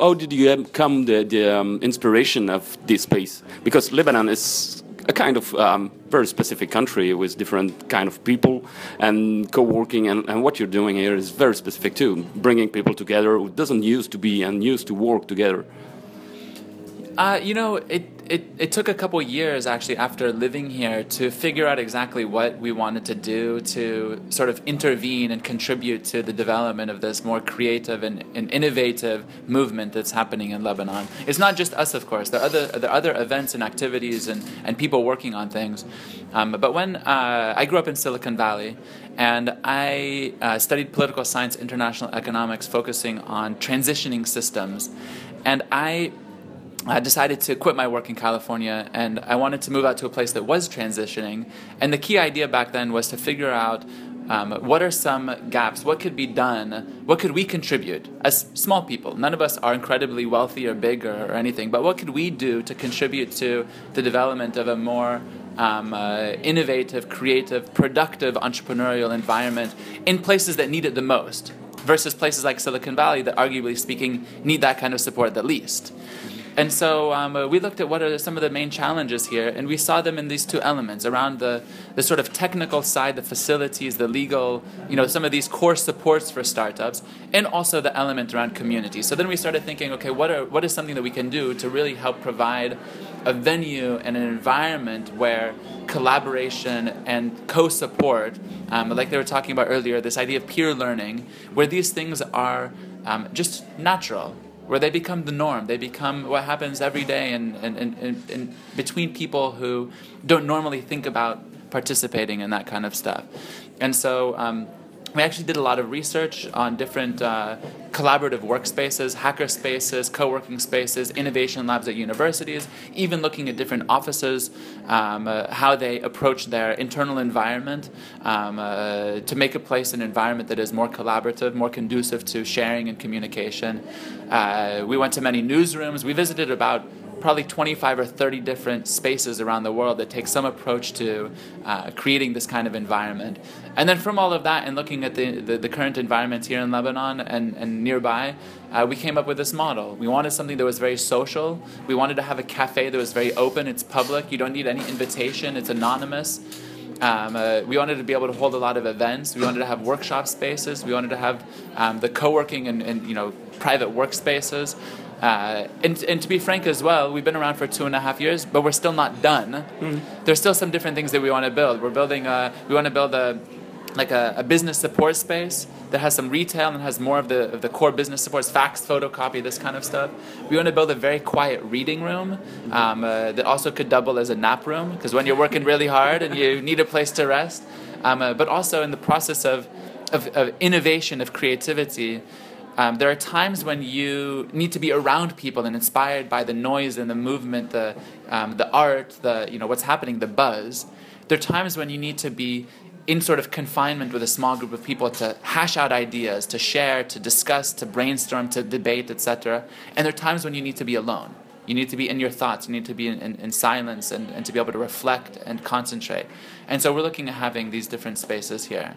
How did you come the, the um, inspiration of this space? Because Lebanon is a kind of um, very specific country with different kind of people and co-working and, and, what you're doing here is very specific too bringing people together who doesn't used to be and used to work together uh, you know it it, it took a couple years actually after living here to figure out exactly what we wanted to do to sort of intervene and contribute to the development of this more creative and, and innovative movement that's happening in Lebanon. It's not just us, of course. There are other, there are other events and activities and, and people working on things. Um, but when uh, I grew up in Silicon Valley, and I uh, studied political science, international economics, focusing on transitioning systems. And I I decided to quit my work in California and I wanted to move out to a place that was transitioning. And the key idea back then was to figure out um, what are some gaps? What could be done? What could we contribute as small people? None of us are incredibly wealthy or big or, or anything, but what could we do to contribute to the development of a more um, uh, innovative, creative, productive entrepreneurial environment in places that need it the most versus places like Silicon Valley that, arguably speaking, need that kind of support the least? And so um, uh, we looked at what are some of the main challenges here, and we saw them in these two elements around the, the sort of technical side, the facilities, the legal, you know, some of these core supports for startups, and also the element around community. So then we started thinking, okay, what, are, what is something that we can do to really help provide a venue and an environment where collaboration and co support, um, like they were talking about earlier, this idea of peer learning, where these things are um, just natural where they become the norm. They become what happens every day in, in, in, in, between people who don't normally think about participating in that kind of stuff. And so um, we actually did a lot of research on different uh, collaborative workspaces, hacker spaces, co working spaces, innovation labs at universities, even looking at different offices, um, uh, how they approach their internal environment um, uh, to make a place an environment that is more collaborative, more conducive to sharing and communication. Uh, we went to many newsrooms. We visited about probably 25 or 30 different spaces around the world that take some approach to uh, creating this kind of environment. And then from all of that and looking at the, the, the current environments here in Lebanon and, and nearby, uh, we came up with this model. We wanted something that was very social. We wanted to have a cafe that was very open, it's public, you don't need any invitation, it's anonymous. Um, uh, we wanted to be able to hold a lot of events. We wanted to have workshop spaces. We wanted to have um, the co-working and, and, you know private workspaces. Uh, and, and to be frank as well, we've been around for two and a half years, but we're still not done. Mm-hmm. There's still some different things that we want to build. We're building a, we want to build a like a, a, business support space that has some retail and has more of the, of the core business supports, fax, photocopy, this kind of stuff. We want to build a very quiet reading room um, uh, that also could double as a nap room because when you're working really hard and you need a place to rest, um, uh, but also in the process of, of, of innovation, of creativity, um, there are times when you need to be around people and inspired by the noise and the movement, the, um, the art, the you know what's happening, the buzz. There are times when you need to be in sort of confinement with a small group of people to hash out ideas, to share, to discuss, to brainstorm, to debate, etc. And there are times when you need to be alone. You need to be in your thoughts. You need to be in, in, in, silence and, and to be able to reflect and concentrate. And so we're looking at having these different spaces here.